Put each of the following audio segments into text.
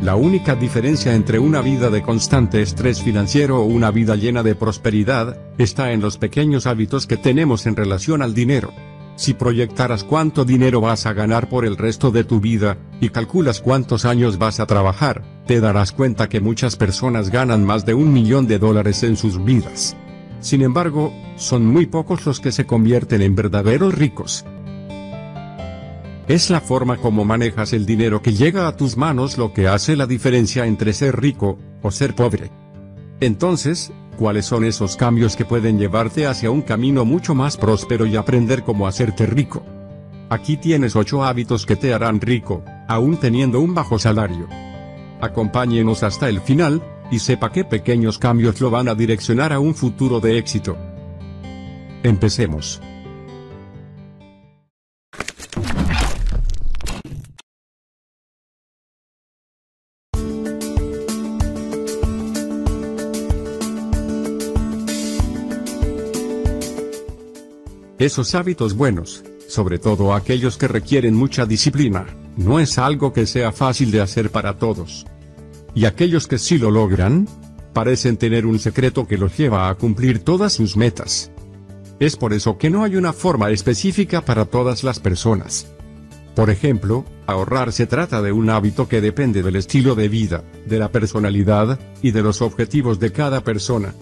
La única diferencia entre una vida de constante estrés financiero o una vida llena de prosperidad, está en los pequeños hábitos que tenemos en relación al dinero. Si proyectaras cuánto dinero vas a ganar por el resto de tu vida, y calculas cuántos años vas a trabajar, te darás cuenta que muchas personas ganan más de un millón de dólares en sus vidas. Sin embargo, son muy pocos los que se convierten en verdaderos ricos. Es la forma como manejas el dinero que llega a tus manos lo que hace la diferencia entre ser rico, o ser pobre. Entonces, cuáles son esos cambios que pueden llevarte hacia un camino mucho más próspero y aprender cómo hacerte rico. Aquí tienes 8 hábitos que te harán rico, aún teniendo un bajo salario. Acompáñenos hasta el final, y sepa qué pequeños cambios lo van a direccionar a un futuro de éxito. Empecemos. Esos hábitos buenos, sobre todo aquellos que requieren mucha disciplina, no es algo que sea fácil de hacer para todos. Y aquellos que sí lo logran, parecen tener un secreto que los lleva a cumplir todas sus metas. Es por eso que no hay una forma específica para todas las personas. Por ejemplo, ahorrar se trata de un hábito que depende del estilo de vida, de la personalidad, y de los objetivos de cada persona.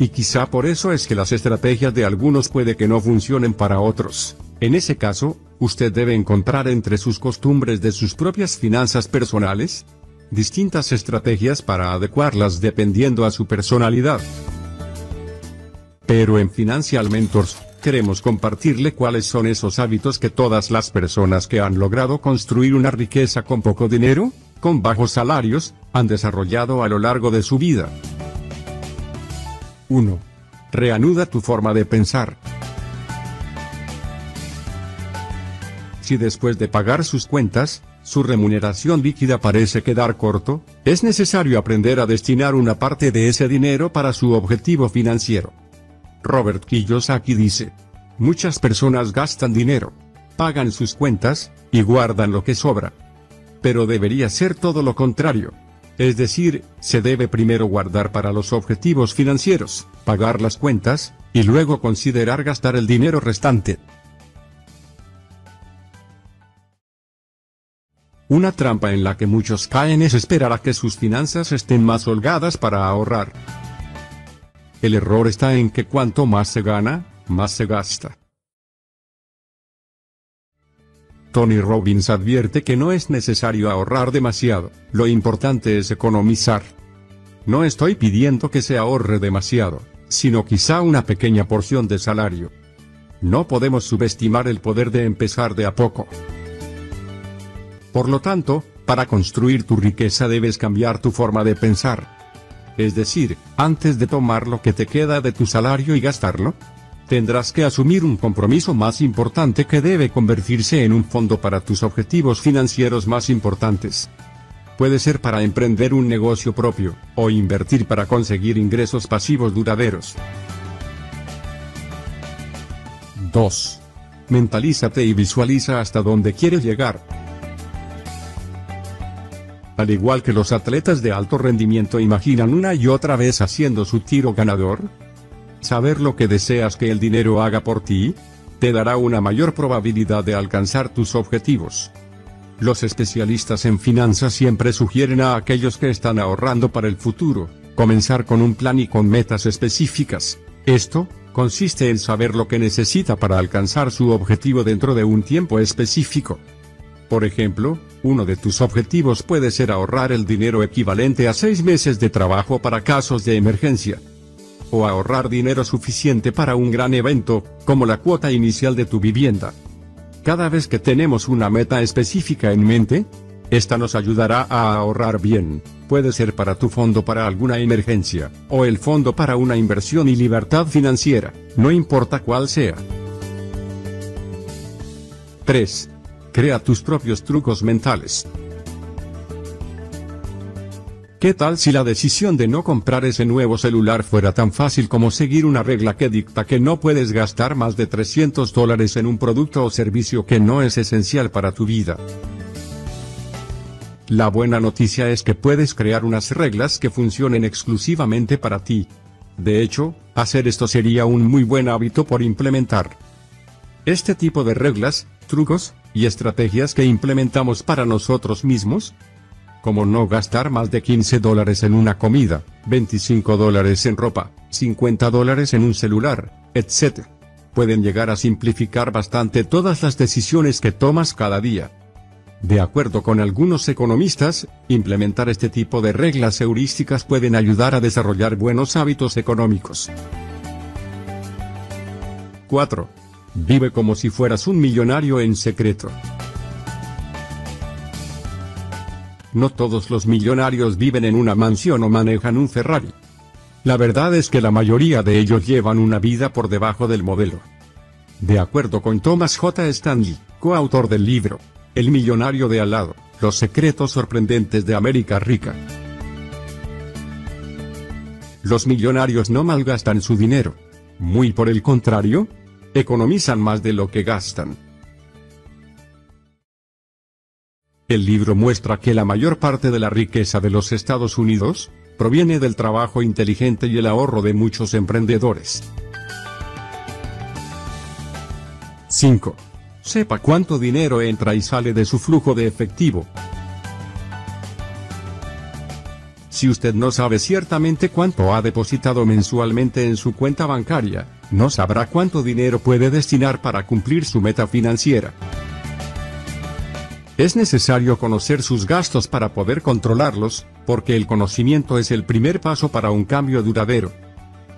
Y quizá por eso es que las estrategias de algunos puede que no funcionen para otros. En ese caso, usted debe encontrar entre sus costumbres de sus propias finanzas personales, distintas estrategias para adecuarlas dependiendo a su personalidad. Pero en Financial Mentors, queremos compartirle cuáles son esos hábitos que todas las personas que han logrado construir una riqueza con poco dinero, con bajos salarios, han desarrollado a lo largo de su vida. 1. Reanuda tu forma de pensar. Si después de pagar sus cuentas, su remuneración líquida parece quedar corto, es necesario aprender a destinar una parte de ese dinero para su objetivo financiero. Robert Kiyosaki dice, muchas personas gastan dinero, pagan sus cuentas, y guardan lo que sobra. Pero debería ser todo lo contrario. Es decir, se debe primero guardar para los objetivos financieros, pagar las cuentas, y luego considerar gastar el dinero restante. Una trampa en la que muchos caen es esperar a que sus finanzas estén más holgadas para ahorrar. El error está en que cuanto más se gana, más se gasta. Tony Robbins advierte que no es necesario ahorrar demasiado, lo importante es economizar. No estoy pidiendo que se ahorre demasiado, sino quizá una pequeña porción de salario. No podemos subestimar el poder de empezar de a poco. Por lo tanto, para construir tu riqueza debes cambiar tu forma de pensar. Es decir, antes de tomar lo que te queda de tu salario y gastarlo, tendrás que asumir un compromiso más importante que debe convertirse en un fondo para tus objetivos financieros más importantes. Puede ser para emprender un negocio propio, o invertir para conseguir ingresos pasivos duraderos. 2. Mentalízate y visualiza hasta dónde quieres llegar. Al igual que los atletas de alto rendimiento imaginan una y otra vez haciendo su tiro ganador, Saber lo que deseas que el dinero haga por ti, te dará una mayor probabilidad de alcanzar tus objetivos. Los especialistas en finanzas siempre sugieren a aquellos que están ahorrando para el futuro, comenzar con un plan y con metas específicas. Esto, consiste en saber lo que necesita para alcanzar su objetivo dentro de un tiempo específico. Por ejemplo, uno de tus objetivos puede ser ahorrar el dinero equivalente a seis meses de trabajo para casos de emergencia o ahorrar dinero suficiente para un gran evento, como la cuota inicial de tu vivienda. Cada vez que tenemos una meta específica en mente, esta nos ayudará a ahorrar bien, puede ser para tu fondo para alguna emergencia, o el fondo para una inversión y libertad financiera, no importa cuál sea. 3. Crea tus propios trucos mentales. ¿Qué tal si la decisión de no comprar ese nuevo celular fuera tan fácil como seguir una regla que dicta que no puedes gastar más de 300 dólares en un producto o servicio que no es esencial para tu vida? La buena noticia es que puedes crear unas reglas que funcionen exclusivamente para ti. De hecho, hacer esto sería un muy buen hábito por implementar. Este tipo de reglas, trucos, y estrategias que implementamos para nosotros mismos, como no gastar más de 15 dólares en una comida, 25 dólares en ropa, 50 dólares en un celular, etc. Pueden llegar a simplificar bastante todas las decisiones que tomas cada día. De acuerdo con algunos economistas, implementar este tipo de reglas heurísticas pueden ayudar a desarrollar buenos hábitos económicos. 4. Vive como si fueras un millonario en secreto. No todos los millonarios viven en una mansión o manejan un Ferrari. La verdad es que la mayoría de ellos llevan una vida por debajo del modelo. De acuerdo con Thomas J. Stanley, coautor del libro, el millonario de al lado, los secretos sorprendentes de América Rica. Los millonarios no malgastan su dinero. Muy por el contrario, economizan más de lo que gastan. El libro muestra que la mayor parte de la riqueza de los Estados Unidos, proviene del trabajo inteligente y el ahorro de muchos emprendedores. 5. Sepa cuánto dinero entra y sale de su flujo de efectivo. Si usted no sabe ciertamente cuánto ha depositado mensualmente en su cuenta bancaria, no sabrá cuánto dinero puede destinar para cumplir su meta financiera. Es necesario conocer sus gastos para poder controlarlos, porque el conocimiento es el primer paso para un cambio duradero.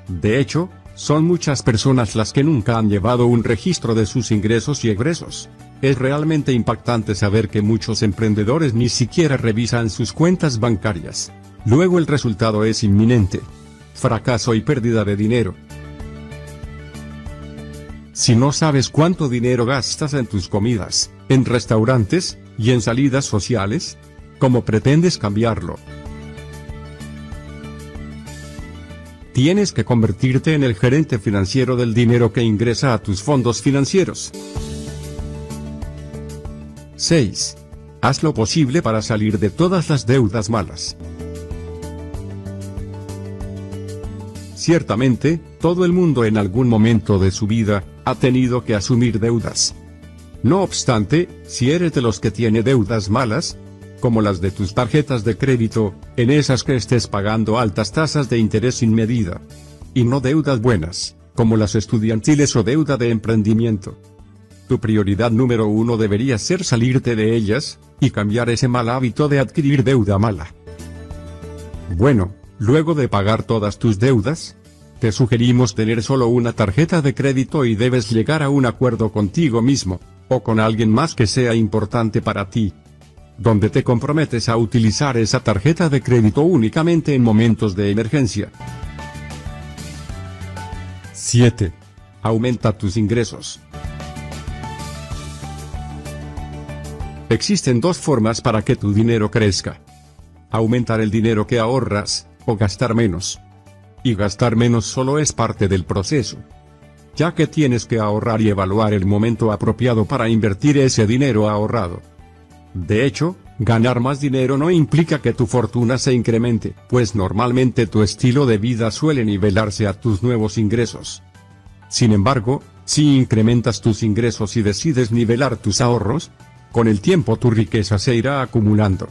De hecho, son muchas personas las que nunca han llevado un registro de sus ingresos y egresos. Es realmente impactante saber que muchos emprendedores ni siquiera revisan sus cuentas bancarias. Luego el resultado es inminente. Fracaso y pérdida de dinero. Si no sabes cuánto dinero gastas en tus comidas, en restaurantes, y en salidas sociales, ¿cómo pretendes cambiarlo? Tienes que convertirte en el gerente financiero del dinero que ingresa a tus fondos financieros. 6. Haz lo posible para salir de todas las deudas malas. Ciertamente, todo el mundo en algún momento de su vida, ha tenido que asumir deudas. No obstante, si eres de los que tiene deudas malas, como las de tus tarjetas de crédito, en esas que estés pagando altas tasas de interés sin medida. Y no deudas buenas, como las estudiantiles o deuda de emprendimiento. Tu prioridad número uno debería ser salirte de ellas, y cambiar ese mal hábito de adquirir deuda mala. Bueno, luego de pagar todas tus deudas, te sugerimos tener solo una tarjeta de crédito y debes llegar a un acuerdo contigo mismo, con alguien más que sea importante para ti, donde te comprometes a utilizar esa tarjeta de crédito únicamente en momentos de emergencia. 7. Aumenta tus ingresos. Existen dos formas para que tu dinero crezca. Aumentar el dinero que ahorras, o gastar menos. Y gastar menos solo es parte del proceso. Ya que tienes que ahorrar y evaluar el momento apropiado para invertir ese dinero ahorrado. De hecho, ganar más dinero no implica que tu fortuna se incremente, pues normalmente tu estilo de vida suele nivelarse a tus nuevos ingresos. Sin embargo, si incrementas tus ingresos y decides nivelar tus ahorros, con el tiempo tu riqueza se irá acumulando.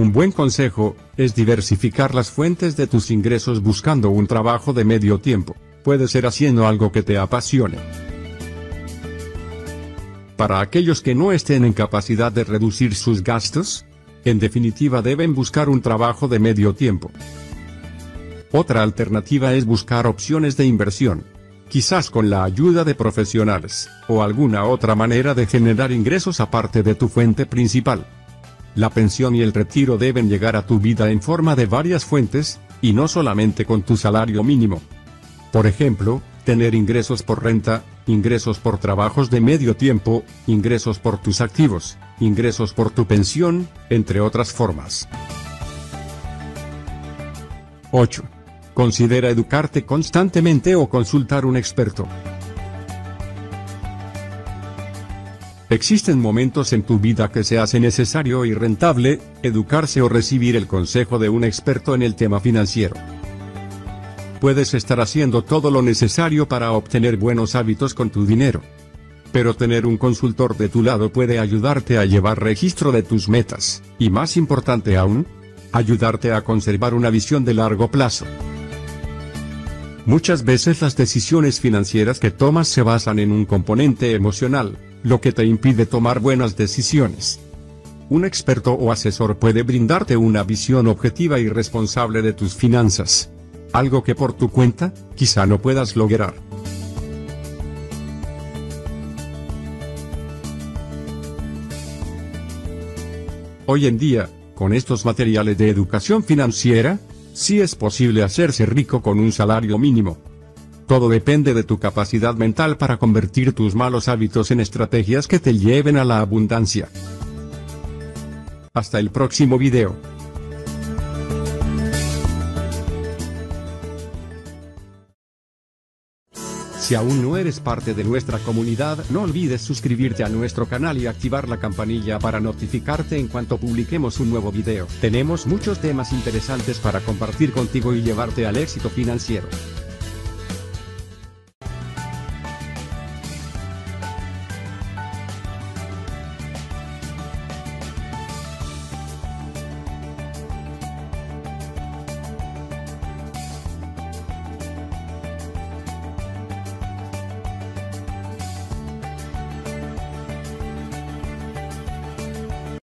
Un buen consejo, es diversificar las fuentes de tus ingresos buscando un trabajo de medio tiempo, puede ser haciendo algo que te apasione. Para aquellos que no estén en capacidad de reducir sus gastos, en definitiva deben buscar un trabajo de medio tiempo. Otra alternativa es buscar opciones de inversión, quizás con la ayuda de profesionales, o alguna otra manera de generar ingresos aparte de tu fuente principal. La pensión y el retiro deben llegar a tu vida en forma de varias fuentes, y no solamente con tu salario mínimo. Por ejemplo, tener ingresos por renta, ingresos por trabajos de medio tiempo, ingresos por tus activos, ingresos por tu pensión, entre otras formas. 8. Considera educarte constantemente o consultar un experto. Existen momentos en tu vida que se hace necesario y rentable, educarse o recibir el consejo de un experto en el tema financiero. Puedes estar haciendo todo lo necesario para obtener buenos hábitos con tu dinero. Pero tener un consultor de tu lado puede ayudarte a llevar registro de tus metas, y más importante aún, ayudarte a conservar una visión de largo plazo. Muchas veces las decisiones financieras que tomas se basan en un componente emocional, lo que te impide tomar buenas decisiones. Un experto o asesor puede brindarte una visión objetiva y responsable de tus finanzas algo que por tu cuenta, quizá no puedas lograr. Hoy en día, con estos materiales de educación financiera, sí es posible hacerse rico con un salario mínimo. Todo depende de tu capacidad mental para convertir tus malos hábitos en estrategias que te lleven a la abundancia. Hasta el próximo video. Si aún no eres parte de nuestra comunidad, no olvides suscribirte a nuestro canal y activar la campanilla para notificarte en cuanto publiquemos un nuevo video. Tenemos muchos temas interesantes para compartir contigo y llevarte al éxito financiero.